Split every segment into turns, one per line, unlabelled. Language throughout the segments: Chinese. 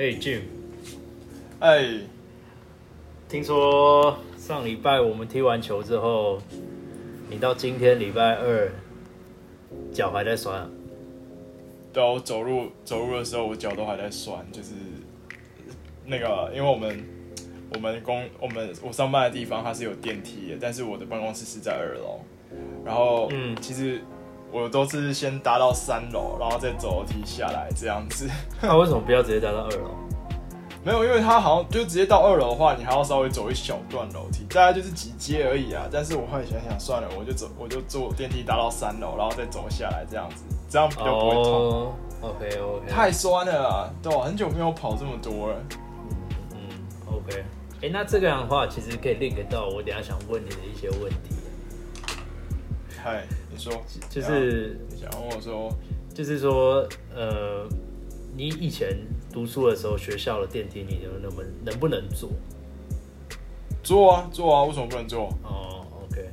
嘿，Jim，
哎，
听说上礼拜我们踢完球之后，你到今天礼拜二脚还在酸啊？
对啊，我走路走路的时候，我脚都还在酸，就是那个，因为我们我们公我们我上班的地方它是有电梯的，但是我的办公室是在二楼，然后
嗯。
其实我都是先搭到三楼，然后再走楼梯下来这样子。
那、为什么不要直接搭到二楼？
没有，因为它好像就直接到二楼的话，你还要稍微走一小段楼梯，大概就是几阶而已啊。但是我后来想想，算了，我就走，我就坐电梯搭到三楼，然后再走下来这样子，这样比较不会痛。
哦，OK OK，
太酸了啊，对吧？很久没有跑这么多了。
嗯，OK，哎、那这个样的话，其实可以 link 到我等下想问你的一些问题，
嗨，你说，
就是
你想问我说，
就是说，呃，你以前读书的时候，学校的电梯你能不能能不能坐？
坐啊坐啊，为什么不能坐？
哦，OK，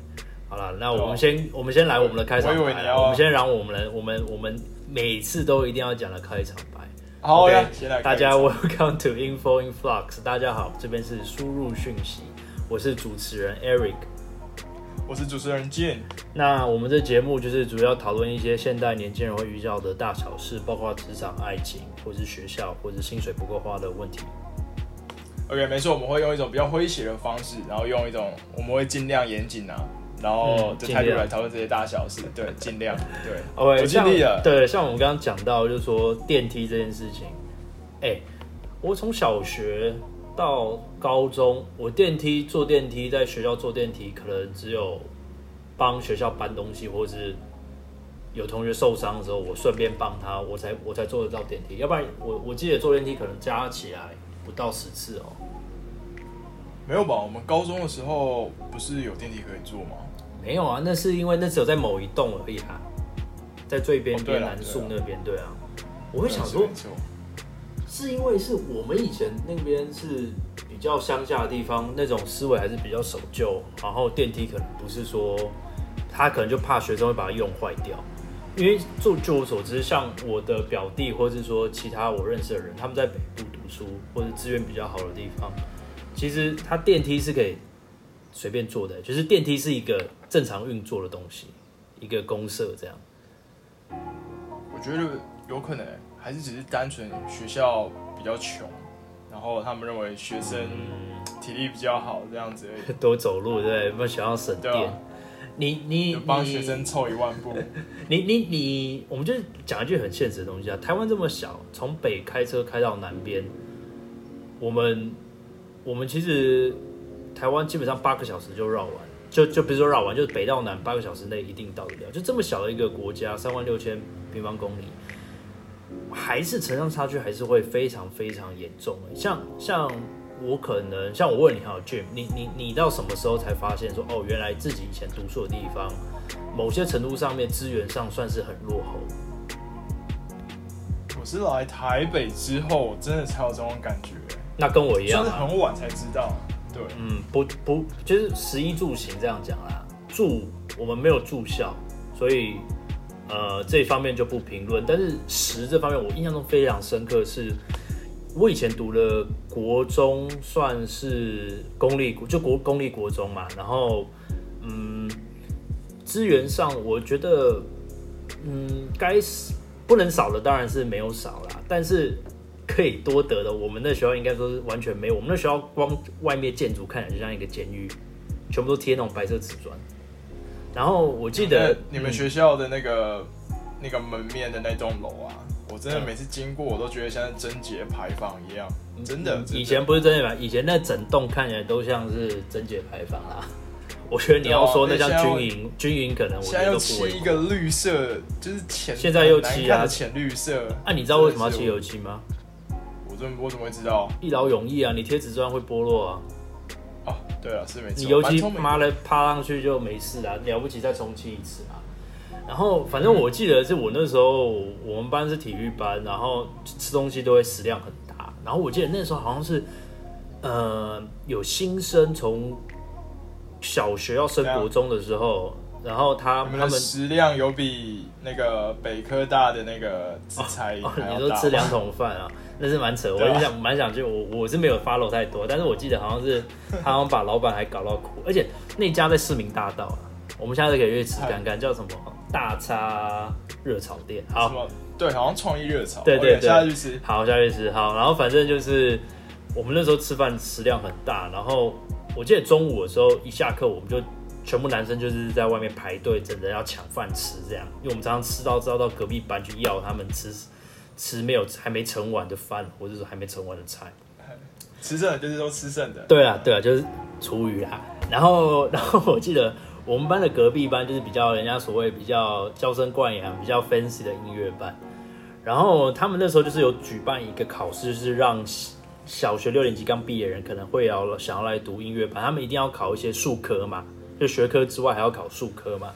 好了，那我们先我们先来我们的开场白啦，
我以为你要
我们先让我们来我们我们每次都一定要讲的开场白。
好
OK，
呀，先来
大家 Welcome to Info in Flux，大家好，这边是输入讯息，我是主持人 Eric。
我是主持人 Jin。
那我们这节目就是主要讨论一些现代年轻人会遇到的大小事，包括职场、爱情，或是学校，或者薪水不够花的问题。
OK，没错，我们会用一种比较诙谐的方式，然后用一种我们会尽量严谨啊，然后
嗯
的态度
尽量
来讨论这些大小事。对，尽量对。
OK，
我尽
像
力了。
对，像我们刚刚讲到，就是说电梯这件事情，哎、我从小学到高中，我电梯坐电梯，在学校坐电梯，可能只有帮学校搬东西，或是有同学受伤的时候，我顺便帮他，我才我才坐得到电梯。要不然我我记得坐电梯可能加起来不到十次哦、
没有吧？我们高中的时候不是有电梯可以坐吗？
没有啊，那是因为那只有在某一栋而已啊，在最边边南树那边，对啊。我会想说是因为是我们以前那边是比较乡下的地方，那种思维还是比较守旧，然后电梯可能不是说他可能就怕学生会把它用坏掉。因为就就我所知，像我的表弟或者是说其他我认识的人，他们在北部读书或者资源比较好的地方，其实它电梯是可以随便坐的，就是电梯是一个正常运作的东西，一个公社这样。
我觉得有可能还是只是单纯学校比较穷，然后他们认为学生体力比较好这样子而已，
多走路，对不想要省电？你你
就帮学生凑一万步。
你你你，我们就讲一句很现实的东西啊。台湾这么小，从北开车开到南边，我们我们其实台湾基本上八个小时就绕完，就就比如说绕完，就是北到南八个小时内一定到得了。就这么小的一个国家，三万六千平方公里，还是城乡差距还是会非常非常严重的。像像我可能像我问你哈，Jim，你你你到什么时候才发现说哦，原来自己以前读书的地方，某些程度上面资源上算是很落后？
我是来台北之后，真的才有这种感觉，
那跟我一样、
就是
啊，
很晚才知道。对，
嗯，不不，就是食衣住行这样讲啦。住我们没有住校，所以呃这方面就不评论。但是食这方面，我印象中非常深刻是，我以前读的国中算是公立，就国公立国中嘛。然后嗯，资源上我觉得嗯该不能少的当然是没有少啦，但是可以多得的，我们那学校应该说是完全没有。我们那学校光外面建筑看起来就像一个监狱，全部都贴那种白色瓷砖。然后我记得
你们学校的那个、那个门面的那栋楼啊，我真的每次经过，我都觉得像是贞节牌坊一样，真的。真的
以前不是贞节牌？以前那整栋看起来都像是贞节牌坊啦。我觉得你要说那像军营，军营可能我
现在又
觉得都不为过。
漆一个绿色，就是浅，
现在又漆啊
浅绿色。
啊，你知道为什么要漆油漆吗？
我怎么我怎么会知道？
一劳永逸啊，你贴纸砖会剥落啊。
哦，对啊，是没错。
你油漆
蛮聪明的
妈的趴上去就没事啊，了不起再重漆一次啊。然后反正我记得是我那时候我们班是体育班，然后吃东西都会食量很大。然后我记得那时候好像是呃有新生从小学要升国中的时候，然后他
你们
他们
食量有比那个北科大的那个自裁
哦？你说吃两桶饭啊？那是蛮扯，我
对啊
就想蛮想去，我我是没有 follow 太多，但是我记得好像是 他好像把老板还搞到哭，而且那家在市民大道啊，我们下次可以去吃看看，叫什么大叉热炒店。好？
对，好像创意热炒。
对对对
下次去吃。
好，下去吃好，然后反正就是我们那时候吃饭食量很大，然后我记得中午的时候一下课，我们就全部男生就是在外面排队，等着要抢饭吃这样，因为我们常常吃到知道到隔壁班去要他们吃吃没有还没盛完的饭，或者说还没盛完的菜。
吃剩的就是说吃剩的。
对啊，对啊，就是厨余啦。然后，然后我记得我们班的隔壁班就是比较人家所谓比较娇生惯养、比较 fancy 的音乐班。然后他们那时候就是有举办一个考试，就是让小学六年级刚毕业的人可能会要想要来读音乐班，他们一定要考一些数科嘛，就学科之外还要考数科嘛。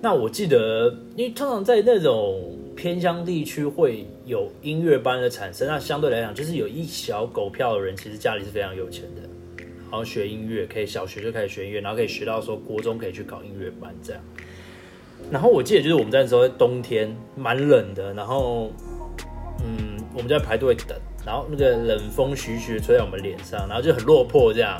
那我记得，因为通常在那种偏乡地区会有音乐班的产生，那相对来讲，就是有一小狗票的人，其实家里是非常有钱的，然后学音乐，可以小学就开始学音乐，然后可以学到说国中可以去考音乐班这样。然后我记得就是我们在那时候在冬天蛮冷的，然后嗯我们在排队等，然后那个冷风徐徐吹在我们脸上，然后就很落魄这样，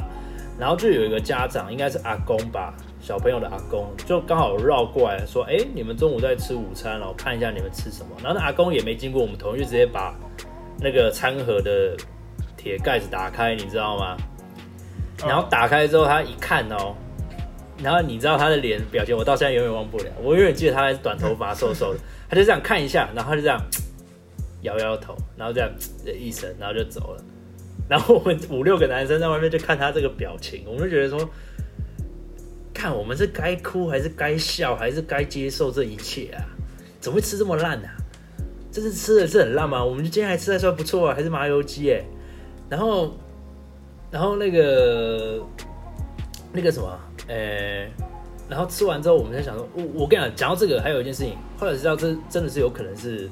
然后就有一个家长应该是阿公吧，小朋友的阿公就刚好绕过来说：“哎、你们中午在吃午餐，然后看一下你们吃什么。”然后那阿公也没经过我们同意，就直接把那个餐盒的铁盖子打开，你知道吗？然后打开之后，他一看哦，然后你知道他的脸表情，我到现在永远忘不了。我永远记得他还是短头发、瘦瘦的，他就这样看一下，然后他就这样摇摇头，然后这样的一声，然后就走了。然后我们五六个男生在外面就看他这个表情，我们就觉得说，看我们是该哭还是该笑，还是该接受这一切啊？怎么会吃这么烂啊？这次吃的是很烂吗？我们今天还吃的算不错啊，还是麻油鸡哎。然后，然后那个那个什么，呃、然后吃完之后，我们在想说，我我跟你讲，讲到这个，还有一件事情，后来知道这真的是有可能是，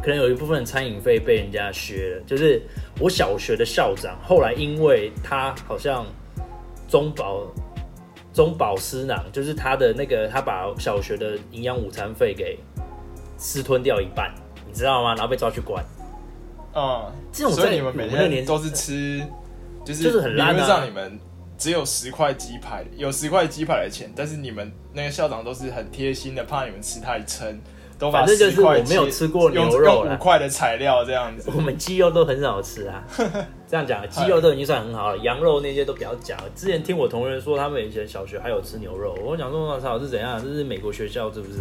可能有一部分餐饮费被人家削了。就是我小学的校长，后来因为他好像中饱中饱私囊，就是他的那个他把小学的营养午餐费给私吞掉一半，你知道吗？然后被抓去关。
嗯，
这种在
所以你们每
我们那年
天都是吃，就是
就是很烂啊
理论上你们只有十块鸡排，有十块鸡排的钱，但是你们那个校长都是很贴心的，怕你们吃太撑，都
反正就是我没有吃过牛肉了
用五块的材料这样子。
我们鸡肉都很少吃啊，这样讲，鸡肉都已经算很好了，羊肉那些都不要讲了。之前听我同学说，他们以前小学还有吃牛肉，我想说，我操，是怎样？这是美国学校是不是？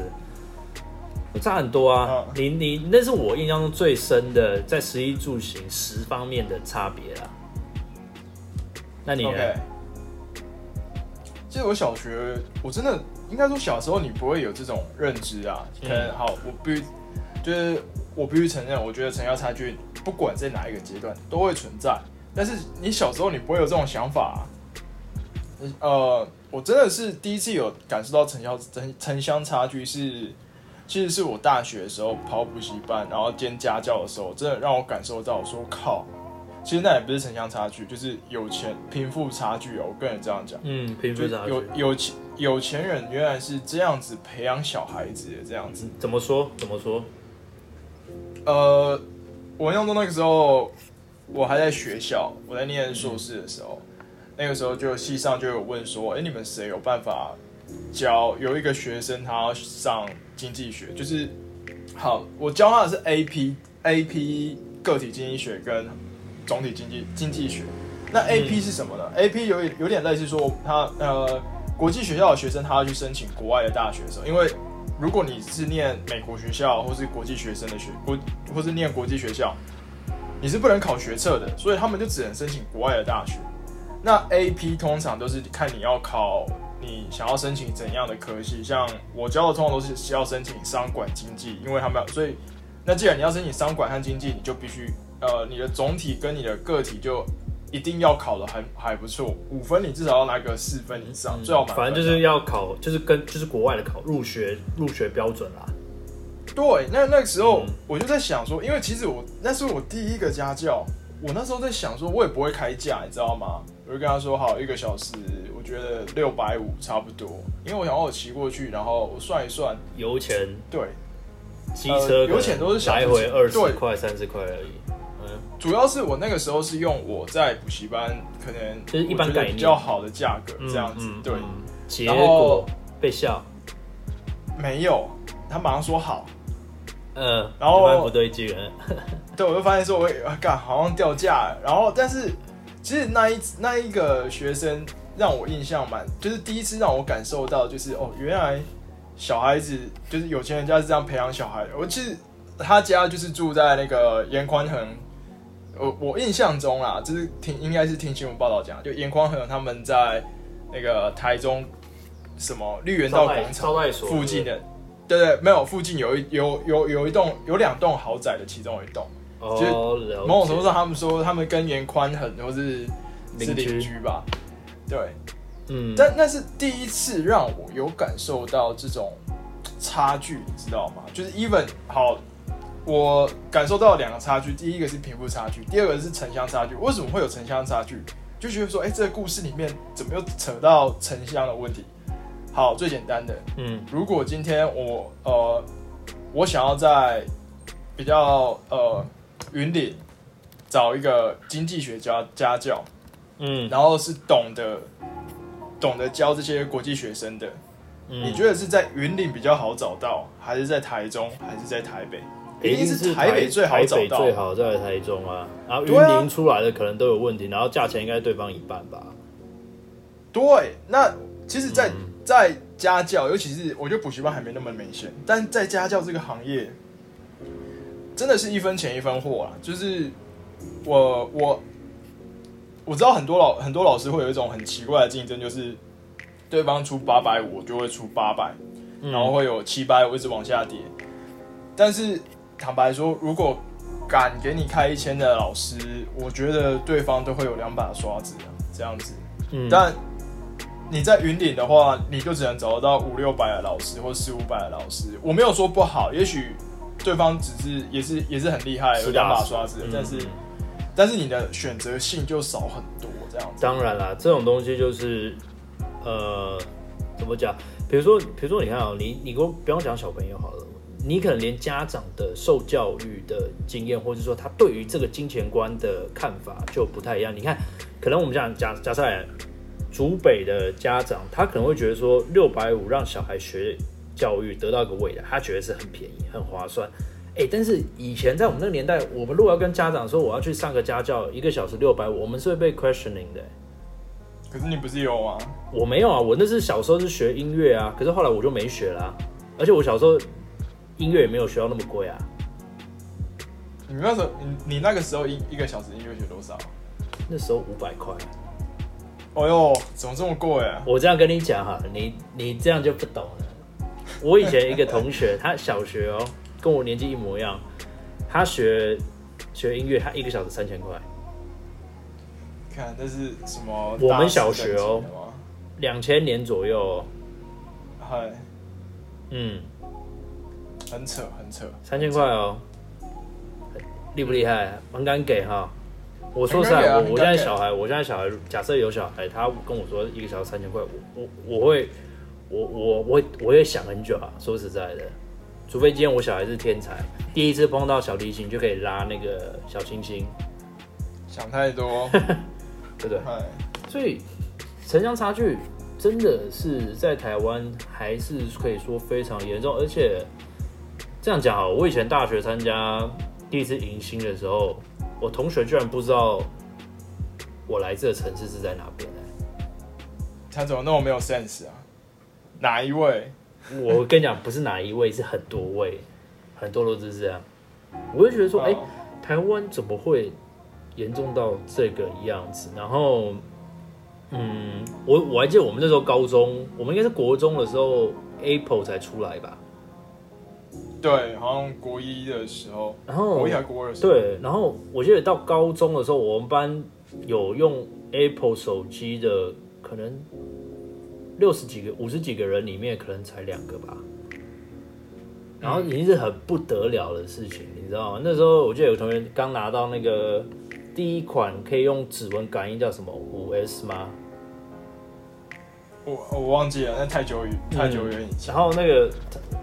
差很多啊！
嗯
你你那是我印象中最深的，在食衣住行十方面的差别啦。那你呢
其实我小学，我真的应该说小时候你不会有这种认知啊。可能
嗯
好，我必须就是我必须承认，我觉得成效差距不管在哪一个阶段都会存在。但是你小时候你不会有这种想法、啊。呃，我真的是第一次有感受到城乡城城乡差距是，其实是我大学的时候跑补习班，然后兼家教的时候，真的让我感受到，我说靠，其实那也不是城乡差距，就是有钱贫富差距哦。我个人这样讲，
嗯，贫富差距
有有钱有钱人原来是这样子培养小孩子的，这样子。
怎么说？怎么说？
呃，我印象中那个时候我还在学校，我在念硕士的时候，那个时候就系上就有问说，哎、你们谁有办法教？有一个学生他要上经济学，就是好，我教他的是 AP AP 个体经济学跟总体经济经济学。那 AP 是什么呢、a p 有有点类似说他呃国际学校的学生他要去申请国外的大学的时候，因为如果你是念美国学校或是国际学生的学国，或是念国际学校，你是不能考学测的，所以他们就只能申请国外的大学。那 AP 通常都是看你要考你想要申请怎样的科系，像我教的通常都是要申请商管经济，因为他们要所以那既然你要申请商管和经济，你就必须呃你的总体跟你的个体就一定要考的还还不错，五分你至少要拿个四分以上，最好满分
嗯反正就是要考，就是跟就是国外的考入学入学标准啦。
对，那那个时候
嗯
我就在想说，因为其实我那是我第一个家教，我那时候在想说，我也不会开价，你知道吗？我就跟他说，好，一个小时，我觉得六百五差不多，因为我想我骑过去，然后我算一算，
油钱
对，
机车
油钱都是小
来回二十块、三十块而已。嗯，
主要是我那个时候是用我在补习班可能
就是一般
比较好的价格这样子，对，
嗯嗯结
然
果
后
被笑。
没有，他马上说好，
呃，
然后
不 对劲了。
对我就发现说我啊干好像掉价了，然后但是其实那一那一个学生让我印象蛮，就是第一次让我感受到就是哦原来小孩子就是有钱人家是这样培养小孩的，我其实他家就是住在那个严宽恒。我我印象中啦，就是听应该是听新闻报道讲，就严宽恒他们在那个台中什么绿园道广场附近的，对对，没有附近有一有有有一栋有两栋豪宅的其中一栋，就某种程度上他们说他们跟严宽恒或是是
邻居
吧，对，
嗯，
但那是第一次让我有感受到这种差距，你知道吗？就是 even 好，我感受到两个差距，第一个是贫富差距，第二个是城乡差距。为什么会有城乡差距？就觉得说，哎、这个故事里面怎么又扯到城乡的问题？好，最简单的，
嗯
如果今天我呃，我想要在比较呃云顶找一个经济学家家教，
嗯
然后是懂得懂得教这些国际学生的，
嗯，
你觉得是在云岭比较好找到，还是在台中，还是在台北？一定
是
是台北最好找
台北
到
最好在台中啊，然后云林出来的可能都有问题，然后价钱应该对方一半吧。
对，那其实在，
嗯
在家教，尤其是我觉得补习班还没那么明显，但在家教这个行业，真的是一分钱一分货啊。就是我我我知道很多老很多老师会有一种很奇怪的竞争，就是对方出八百五，我就会出八百、
嗯
然后会有七百五一直往下跌。但是坦白说，如果敢给你开一千的老师，我觉得对方都会有两把刷子啊，这样子。
嗯，
但你在云顶的话，你就只能找得到五六百的老师或四五百的老师。我没有说不好，也许对方只是也是也是很厉害，有两把刷子，
嗯
但是
嗯
但是你的选择性就少很多，这样子。
当然啦，这种东西就是呃，怎么讲？比如说，比如说，你看啊、你你给我不要讲小朋友好了，你可能连家长的受教育的经验，或者说他对于这个金钱观的看法就不太一样。你看，可能我们讲假假设来，竹北的家长，他可能会觉得说六百五让小孩学教育得到一个未来，他觉得是很便宜、很划算。哎、但是以前在我们那个年代，我们如果要跟家长说我要去上个家教，一个小时六百五，我们是会被 questioning 的、
可是你不是有啊？
我没有啊，我那是小时候是学音乐啊，可是后来我就没学啦、而且我小时候音乐也没有学到那么贵啊，
你那时候你你那个时候一一个小时音乐学多少？
那时候五百块。
哦呦，怎么这么贵啊？
我这样跟你讲哈，你你这样就不懂了。我以前一个同学，他小学哦，跟我年纪一模一样，他学学音乐，他一个小时三千块，
看那是什么？
我们小学哦两千年左右、哦，
嗨，
嗯，
很扯很扯。
三千块哦，厉不厉害？很敢给哈。我说实在，我我现在小孩，我现在小孩，假设有小孩，他跟我说一个小时三千块，我我我会，我我我会我会想很久啊。说实在的，除非今天我小孩是天才，第一次碰到小提琴就可以拉那个小星星，
想太多。
对不对？所以城乡差距真的是在台湾还是可以说非常严重，而且这样讲啊，我以前大学参加第一次迎新的时候，我同学居然不知道我来这个城市是在哪边、欸、
他怎么那么没有 sense 啊？哪一位？
我跟你讲，不是哪一位，是很多位，很多都是这样。我就觉得说，哎、
哦
台湾怎么会严重到这个样子？然后，嗯，我我还记得我们那时候高中，我们应该是国中的时候，Apple 才出来吧。
对，好像国一的时候，
然后
国一还国二的时候，
对，然后我记得到高中的时候，我们班有用 Apple 手机的，可能六十几个、五十几个人里面，可能才两个吧。然后已经是很不得了的事情，你知道吗？那时候我记得有个同学刚拿到那个第一款可以用指纹感应叫什么五 S 吗？
我我忘记了，那太久远太久远以前。
然后那个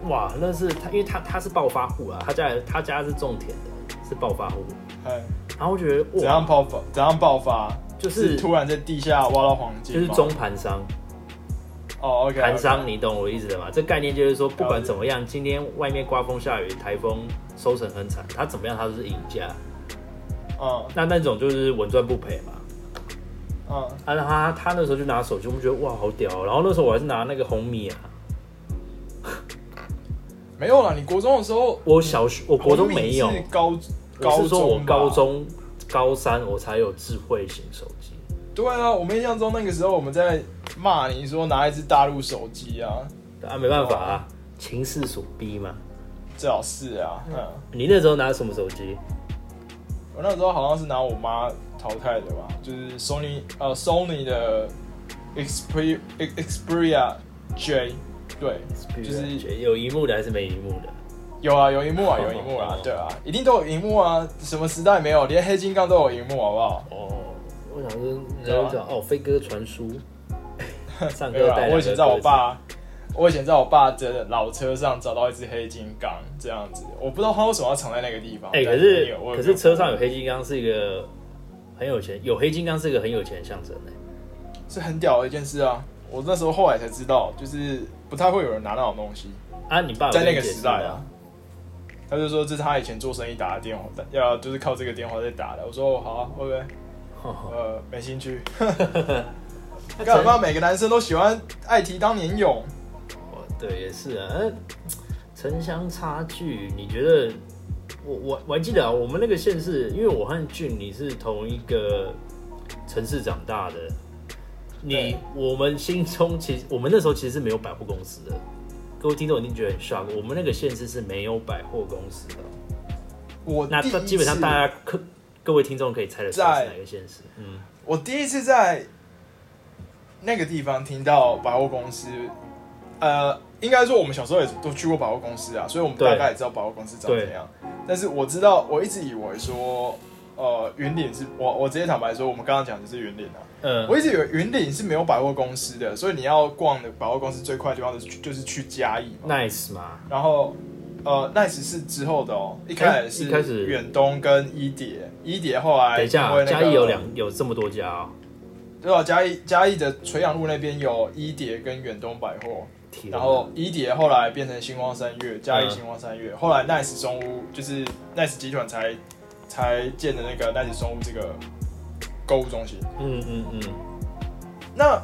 哇，那是他，因为他他是暴发户啊，他家他家是种田的，是暴发户。
哎，
然后我觉得
怎样，爆发？怎样爆发？
就是
突然在地下挖到黄金，
就是中盘商，
哦，OK，
盘商，你懂我意思的吗？这概念就是说，不管怎么样，今天外面刮风下雨，台风收成很惨，他怎么样，他都是赢家。
哦
那那种就是稳赚不赔嘛。
嗯，
啊，然后他他那时候就拿手机，我们觉得哇好屌哦、然后那时候我还是拿那个红米啊，
没有啦，你国中的时候，
我小学我国中没有
高
我
高
是说我高中高三我才有智慧型手机。
对啊，我们印象中那个时候我们在骂你说拿一只大陆手机啊，
啊，没办法啊，情势所逼嘛。
最好是啊，嗯，
你那时候拿什么手机？
我那时候好像是拿我妈淘汰的吧，就是 Sony 呃 Sony 的 Xperia Xperia J，对，就是
有荧幕的还是没荧幕的？
有啊有荧幕啊有荧幕啊，对啊，一定都有荧幕啊，什么时代没有？连黑金刚都有荧幕，好不好？
哦，我想说，然后讲哦，飞鸽传书，上
没有啊
课带，
我以前在我爸，我以前在我爸的老车上找到一只黑金刚，这样子，我不知道他为什么要藏在那个地方。
哎、可是可是车上有黑金刚是一个很有钱，有黑金刚是一个很有钱的象征呢。
是很屌的一件事啊！我那时候后来才知道，就是不太会有人拿那种东西，
啊，你爸
在那个时代啊。。他就说这是他以前做生意打的电话，要就是靠这个电话在打的。我说哦好啊，OK，呃，没兴趣。干嘛？每个男生都喜欢爱提当年勇。
哦，对，也是啊。呃城乡差距，你觉得？我我我还记得啊，我们那个县市，因为我和俊你是同一个城市长大的，你我们心中其实我们那时候其实是没有百货公司的。各位听众一定觉得很 shock，我们那个县市是没有百货公司的。
我那
基本上大家可各位听众可以猜得出来是哪个县市？嗯，
我第一次在那个地方听到百货公司，呃，应该说我们小时候也都去过百货公司啊，所以我们大概也知道百货公司长怎样。但是我知道，我一直以为说，呃，云岭是我我直接坦白说，我们刚刚讲的是云岭啊，
嗯，
我一直以为云岭是没有百货公司的，所以你要逛的百货公司最快的地方就是就是去嘉义嘛。
nice 嘛，
然后呃，Nice 是之后的哦，一开始是
一开始
远东跟一蝶，一蝶后来
嘉义有两有这么多家哦，
对啊，嘉义嘉义的垂杨路那边有一蝶跟远东百货，然后伊蝶后来变成星光三月，嘉义
嗯。
星光三月，后来 Nice 松屋就是 Nice 集团才才建的那个 Nice 松屋这个购物中心。
嗯嗯嗯，
那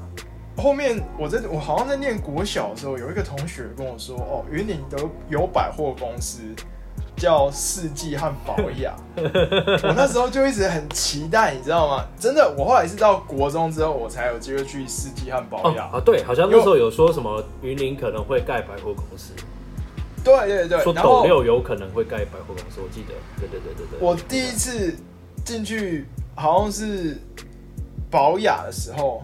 后面我在我好像在念国小的时候，有一个同学跟我说，哦，云林都有百货公司叫世纪和宝雅。我那时候就一直很期待，你知道吗？真的，我后来是到国中之后，我才有机会去世纪和宝雅。
哦啊，对，好像那时候有说什么云林可能会盖百货公司，
对对对，
说斗六有可能会盖百货公司，我记得，对对对对对。
我第一次进去好像是保雅的时候，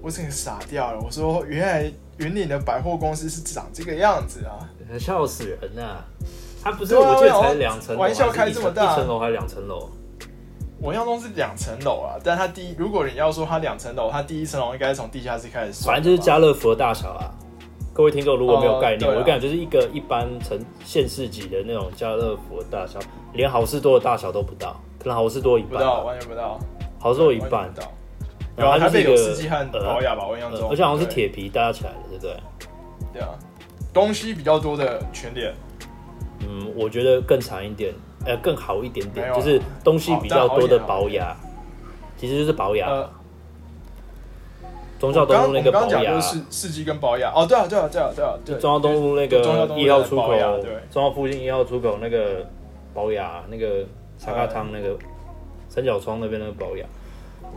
我整个傻掉了。我说，原来云岭的百货公司是长这个样子啊！
笑死人呐、他不是我记得才两层楼，
玩笑开这么大
一层楼还是两层楼？
我印象中是两层楼啊，但它第一，如果你要说它两层楼，它第一层楼应该是从地下室开始算，
反正就是家乐福的大小啊。各位听众如果没有概念，
哦啊。
我跟你讲，就是一个一般城县市级的那种家乐福的大小，连好事多的大小都不到，可能好事多一半吧，
不到，完全不到，
好事多一半然后它就是一个
世纪和宝雅吧，我印象中，
呃而且好像是铁皮搭起来的，对不对？
对啊，东西比较多的全联，
嗯，我觉得更长一点，呃，更好一点点，就是东西比较多的保雅，其实就是保雅。
呃，
忠孝东路那个保
我刚刚讲
雅，
就是世世纪跟保雅，哦，对啊，对啊，对啊，对啊，对，
忠孝东路那个一号出口
对，
忠孝附近一号出口那个保雅，那个沙咖汤那个三角窗那边那个保雅，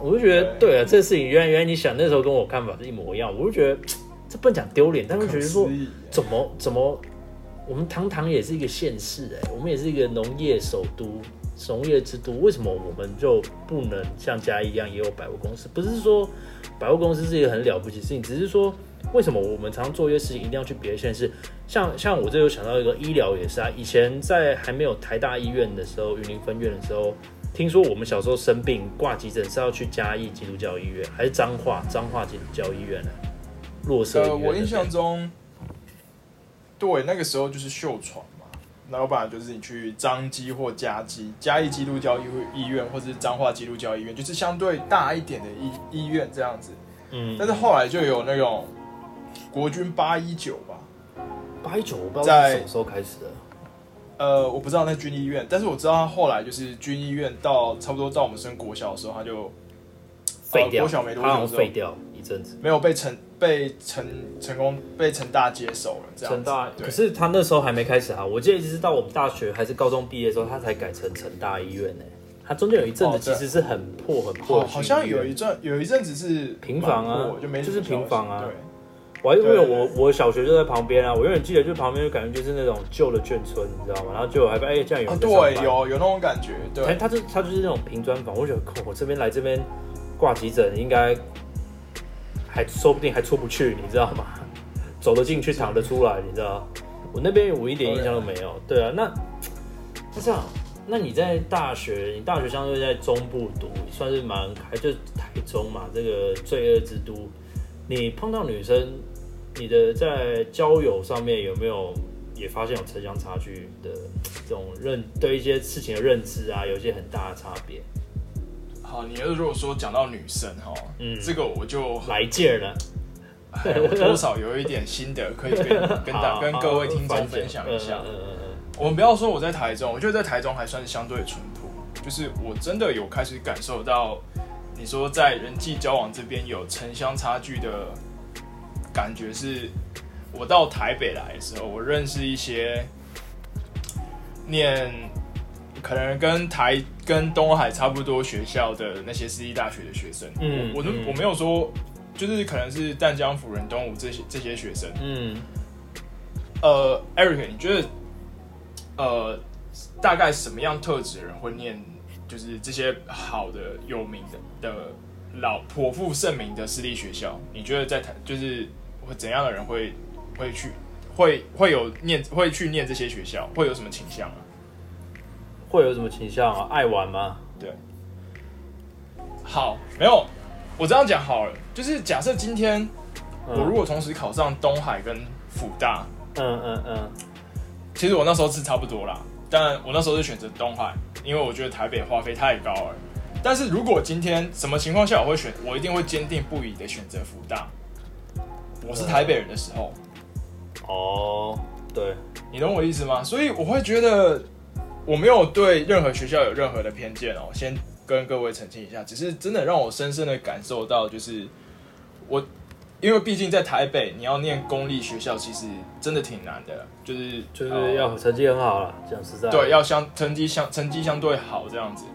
我就觉得
对。
对啊，这事情原来原来你想那时候跟我看法是一模一样，我就觉得这不能讲丢脸，但是觉得说怎么怎么，我们堂堂也是一个县市哎、我们也是一个农业首都、农业之都，为什么我们就不能像嘉义一样也有百货公司？不是说百货公司是一个很了不起的事情，只是说为什么我们常常做一些事情一定要去别的县市？像像我这有想到一个医疗也是啊，以前在还没有台大医院的时候，云林分院的时候。听说我们小时候生病挂急诊是要去嘉义基督教医院，还是彰化彰化基督教医院呢、落色医
呃，我印象中，对，那个时候就是秀传嘛，然后不然就是你去彰基或嘉基，嘉义基督教医医院，或者是彰化基督教医院，就是相对大一点的医医院这样子。
嗯，
但是后来就有那种国军八一九吧，
八一九我不知道
在
什么时候开始的，
呃，我不知道那军医院，但是我知道他后来就是军医院到差不多到我们升国小的时候，他就
废掉，
国小没多久之后
像废掉一阵子。
没有被成被成成功被成大接手了，这样子。
成大，可是他那时候还没开始啊，我记得一直是到我们大学还是高中毕业的时候，他才改成成大医院呢、他中间有一阵子其实是很破很破
好，像有一阵有一阵子是
平房啊
就没
就是平房啊。我还因为我我小学就在旁边啊，我永远记得，就旁边就感觉就是那种旧的眷村，你知道吗？然后就还哎、这样有
对，有有那种感觉，
他
对，
他就他就是那种平砖房，我觉得我这边来这边挂急诊应该还说不定还出不去，你知道吗？走得进去躺得出来，你知道？我那边我一点印象都没有。对啊，那那这样，那你在大学，你大学相对在中部读，算是蛮还就台中嘛，这个罪恶之都，你碰到女生，你的在交友上面有没有也发现有城乡差距的这种认对一些事情的认知啊，有一些很大的差别？
好，你如果说讲到女生哈，
嗯
这个我就
来劲儿呢？
哎我多少有一点心得可以跟 跟大跟各位听众分享一下
嗯。嗯嗯嗯
我们不要说我在台中，我觉得在台中还算是相对淳朴，就是我真的有开始感受到，你说在人际交往这边有城乡差距的感觉是，我到台北来的时候，我认识一些念可能跟台跟东海差不多学校的那些私立大学的学生，
嗯嗯
我我都我没有说，就是可能是淡江辅仁东吴这些这些学生，
嗯，
呃，Eric，你觉得呃，大概什么样特质的人会念，就是这些好的、有名的的老颇负盛名的私立学校？你觉得在台就是会怎样的人会会去会会有念会去念这些学校？会有什么倾向啊？
会有什么倾向啊？爱玩吗？
对好，没有，我这样讲好了，就是假设今天
嗯
我如果同时考上东海跟辅大，
嗯嗯嗯，
其实我那时候是差不多啦，但我那时候是选择东海，因为我觉得台北花费太高了。但是如果今天什么情况下我会选，我一定会坚定不移的选择福大。我是台北人的时候，
哦，对，
你懂我意思吗？所以我会觉得我没有对任何学校有任何的偏见哦，先跟各位澄清一下，只是真的让我深深的感受到，就是我因为毕竟在台北，你要念公立学校，其实真的挺难的，就是
就是
呃
要成绩很好了，讲实在，
对，要相成绩相成绩相对好这样子，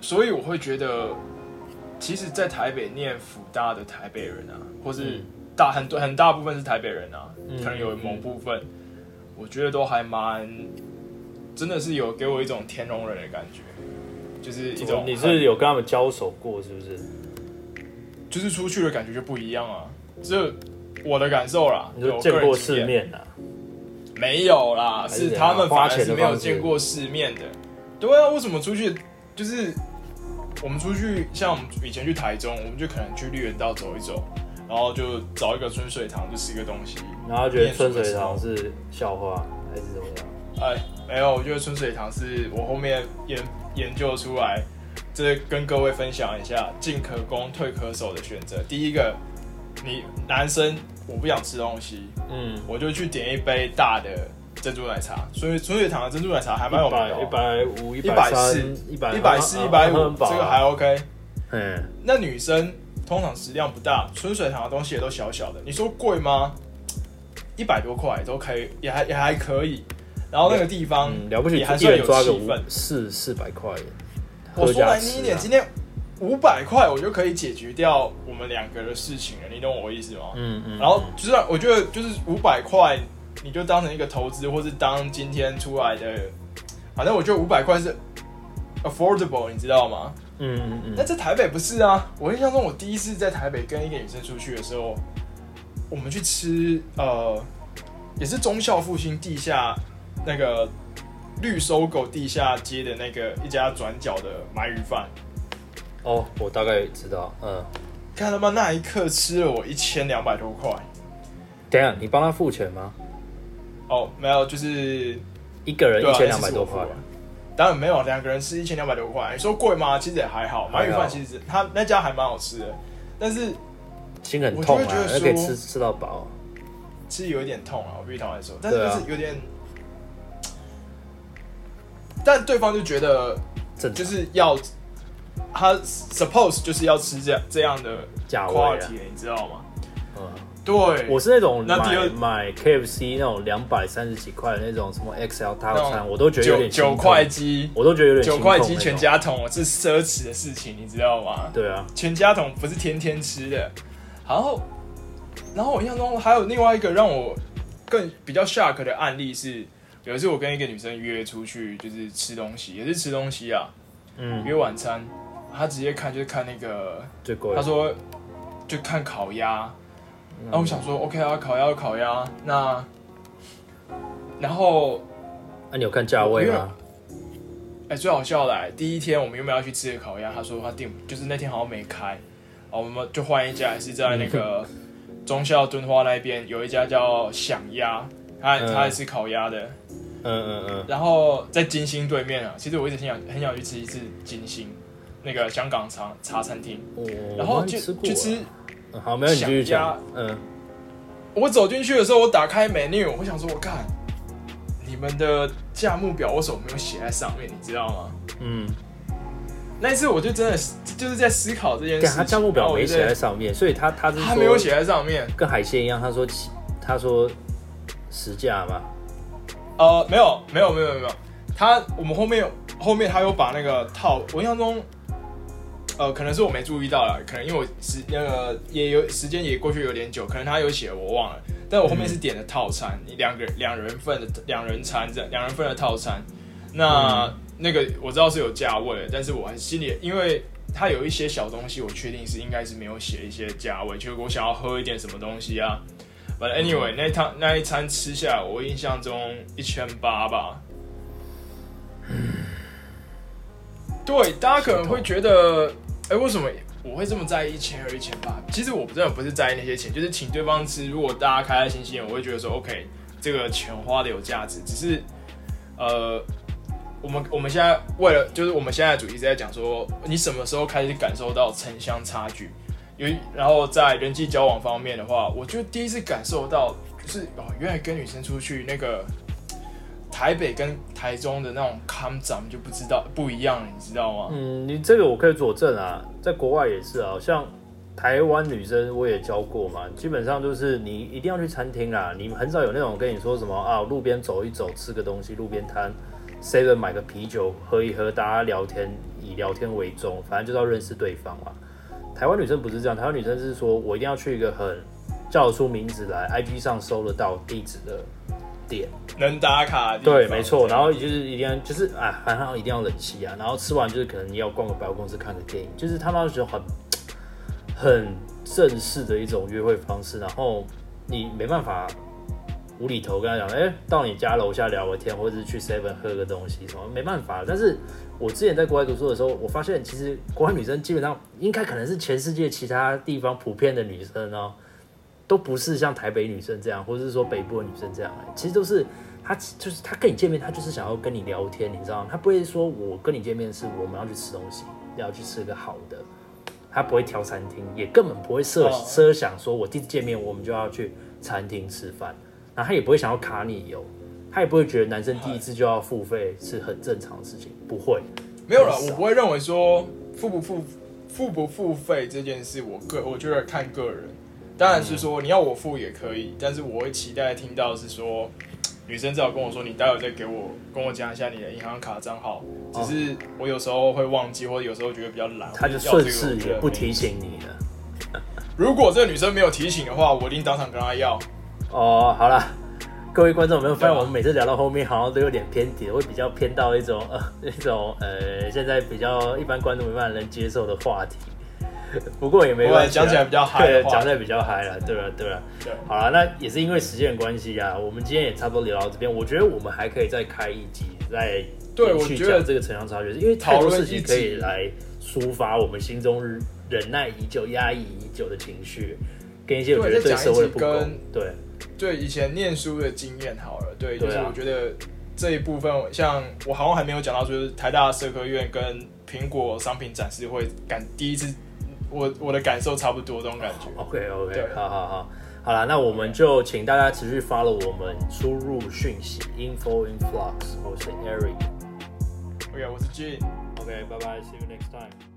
所以我会觉得，其实，在台北念福大的台北人啊，或是
嗯。
大很多很大部分是台北人啊，
嗯
可能有某部分，我觉得都还蛮，真的是有给我一种天龙人的感觉，就是一种
你是有跟他们交手过是不是？
就是出去的感觉就不一样啊，这我的感受啦，
你就
有
见过世面啊？
没有啦，
是
他们反而是没有见过世面的。对啊，为什么出去就是我们出去，像我们以前去台中，我们就可能去绿园道走一走，然后就找一个春水堂就吃个东西。
然后觉得春水堂是笑话还是怎么样？
哎，没有，我觉得春水堂是我后面研研究出来，这跟各位分享一下进可攻退可守的选择。第一个，你男生我不想吃东西，
嗯，
我就去点一杯大的珍珠奶茶。所以春水堂的珍珠奶茶还蛮有
一
名的、
百一
哦，
百五、一
一百四、
一百
一百四、一百五，
啊
这个还 OK。
嗯，
那女生通常食量不大，春水堂的东西也都小小的。你说贵吗？一百多块都可以，也还也还可以。然后那个地方
嗯，了不起，一
也还是有气氛。
四四百块，
我说难听一点，
啊
今天五百块我就可以解决掉我们两个的事情了，你懂我意思吗？
嗯嗯，
然后就是我觉得就是五百块，你就当成一个投资，或是当今天出来的，反正我觉得五百块是 affordable，你知道吗？
嗯嗯嗯
那在台北不是啊？我印象中，我第一次在台北跟一个女生出去的时候，我们去吃呃，也是忠孝复兴地下那个绿搜狗地下街的那个一家转角的鳗鱼饭。
哦，我大概知道，嗯，
看他妈那一刻吃了我一千两百多块。
等下，你帮他付钱吗？
哦，没有，就是
一个人一千两百多块
当然没有，两个人吃一千两百多块。你说贵吗？其实也还好，鳗鱼饭其实他那家还蛮好吃的，但是
心很痛啊
我就会觉，得
而可以吃吃到饱。
其实有一点痛啊，我必须坦白说，但是就是有点，但对方就觉得就是要他 suppose 就是要吃这样这样的
价位啊
quality，你知道吗？
嗯，
对，
我是那种买
那第二
买 KFC 那种两百三十几块的那种什么 XL 套餐，我都觉得有
九
点
九块，鸡，
我都觉得有点
九块鸡全。家桶是奢侈的事情，你知道吗？
对啊，
全家桶不是天天吃的。然后，然后我印象中还有另外一个让我更比较 shock 的案例是，有一次我跟一个女生约出去，就是吃东西，也是吃东西啊，
嗯，
约晚餐。她直接看就是看那个，
最贵。
她说就看烤鸭。
嗯，
然后我想说，OK 啊，烤鸭就烤鸭，那然后
那、你有看价位吗？
哎、最好笑的、哎第一天我们原本要去吃的烤鸭，他说他订就是那天好像没开，哦，我们就换一家，是在那个忠孝敦化那边有一家叫响鸭，他
嗯
他也是烤鸭的，
嗯嗯嗯，
然后在金星对面啊，其实我一直很想很想去吃一次金星那个香港茶茶餐厅，
哦
然后就
去吃好，没有你继续
想
讲。嗯，
我走进去的时候，我打开 menu，我想说，我看你们的价目表为什么没有写在上面，你知道吗？
嗯，
那一次我就真的就是在思考这件事情，
他价目表没写
在
在上面，所以他他是
他没有写在上面。
跟海鲜一样，他说起他说实价嘛，
呃，没有，没有，没有，没有。他我们后面后面他有把那个套，我印象中，呃，可能是我没注意到了，可能因为我时那个也有时间也过去有点久，可能他有写我忘了。但我后面是点的套餐，你两个两人份的两人餐这两人份的套餐。那、那个我知道是有价位的，但是我还心里因为。它有一些小东西，我确定是应该是没有写一些价位，就是我想要喝一点什么东西啊。But anyway，那一趟那一餐吃下来，我印象中一千八吧。对，大家可能会觉得，哎、为什么我会这么在意一千二、一千八？其实我真的不是在意那些钱，就是请对方吃。如果大家开开心心，我会觉得说，OK，这个钱花的有价值。只是，呃，我们我们现在为了，就是我们现在的主题是在讲说，你什么时候开始感受到城乡差距？有，然后在人际交往方面的话，我就第一次感受到，就是哦，原来跟女生出去那个台北跟台中的那种 come 长就不知道不一样，你知道吗？
嗯，你这个我可以佐证啊，在国外也是啊，像台湾女生我也教过嘛，基本上就是你一定要去餐厅啦，你很少有那种跟你说什么啊，路边走一走，吃个东西，路边摊，seven 买个啤酒喝一喝，大家聊天以聊天为重，反正就是要认识对方嘛。台湾女生不是这样，台湾女生是说我一定要去一个很叫得出名字来，IG 上搜得到地址的店。
能打卡的地方
对，没错。然后就是一定要，就是啊，反正一定要冷气啊。然后吃完就是可能你要逛个百货公司看个电影，就是他们觉得很很正式的一种约会方式。然后你没办法无厘头跟他讲，哎、到你家楼下聊个天，或者是去 Seven 喝个东西什么，没办法。但是我之前在国外读书的时候，我发现其实国外女生基本上应该可能是全世界其他地方普遍的女生哦。都不是像台北女生这样，或者是说北部的女生这样、欸，其实都是她就是她跟你见面，她就是想要跟你聊天，你知道吗？她不会说我跟你见面是我们要去吃东西，要去吃个好的，她不会挑餐厅，也根本不会设
哦
设想说我第一次见面我们就要去餐厅吃饭，然后她也不会想要卡你油，他也不会觉得男生第一次就要付费是很正常的事情，不会。
没有了，我不会认为说付不付付不付费这件事，我个我觉得看个人。当然是说你要我付也可以，但是我会期待听到是说女生至少跟我说，你待会再给我跟我讲一下你的银行卡账号。只是我有时候会忘记，或者有时候觉得比较懒，
他就顺势不提醒你了。
如果这个女生没有提醒的话，我一定当场跟她要。
哦，好了，各位观众有没有发现，我们每次聊到后面好像都有点偏题，会比较偏到一种 呃那种呃现在比较一般观众没办法能接受的话题。不过也没关系啊，
讲起来比较嗨
对，讲起来比较嗨了，对了对了。
对，
好了，那也是因为时间的关系啊，我们今天也差不多聊到这边。我觉得我们还可以再开一集，再
对
延续
我觉得
讲这个城乡差距，因为太多事情可以来抒发我们心中忍耐已久、压抑已久的情绪，跟一些我觉得对社会的不公
跟，
对，
对以前念书的经验好了，对，就是我觉得这一部分，像我好像还没有讲到，就是台大社科院跟苹果商品展示会感第一次，我我的感受差不多这种感觉。
OK OK，
对
好好好，好了，那我们就请大家持续 follow 我们输入讯息 info in flux，我是 Eric。
OK，我是 Jin。
OK，拜拜，see you next time。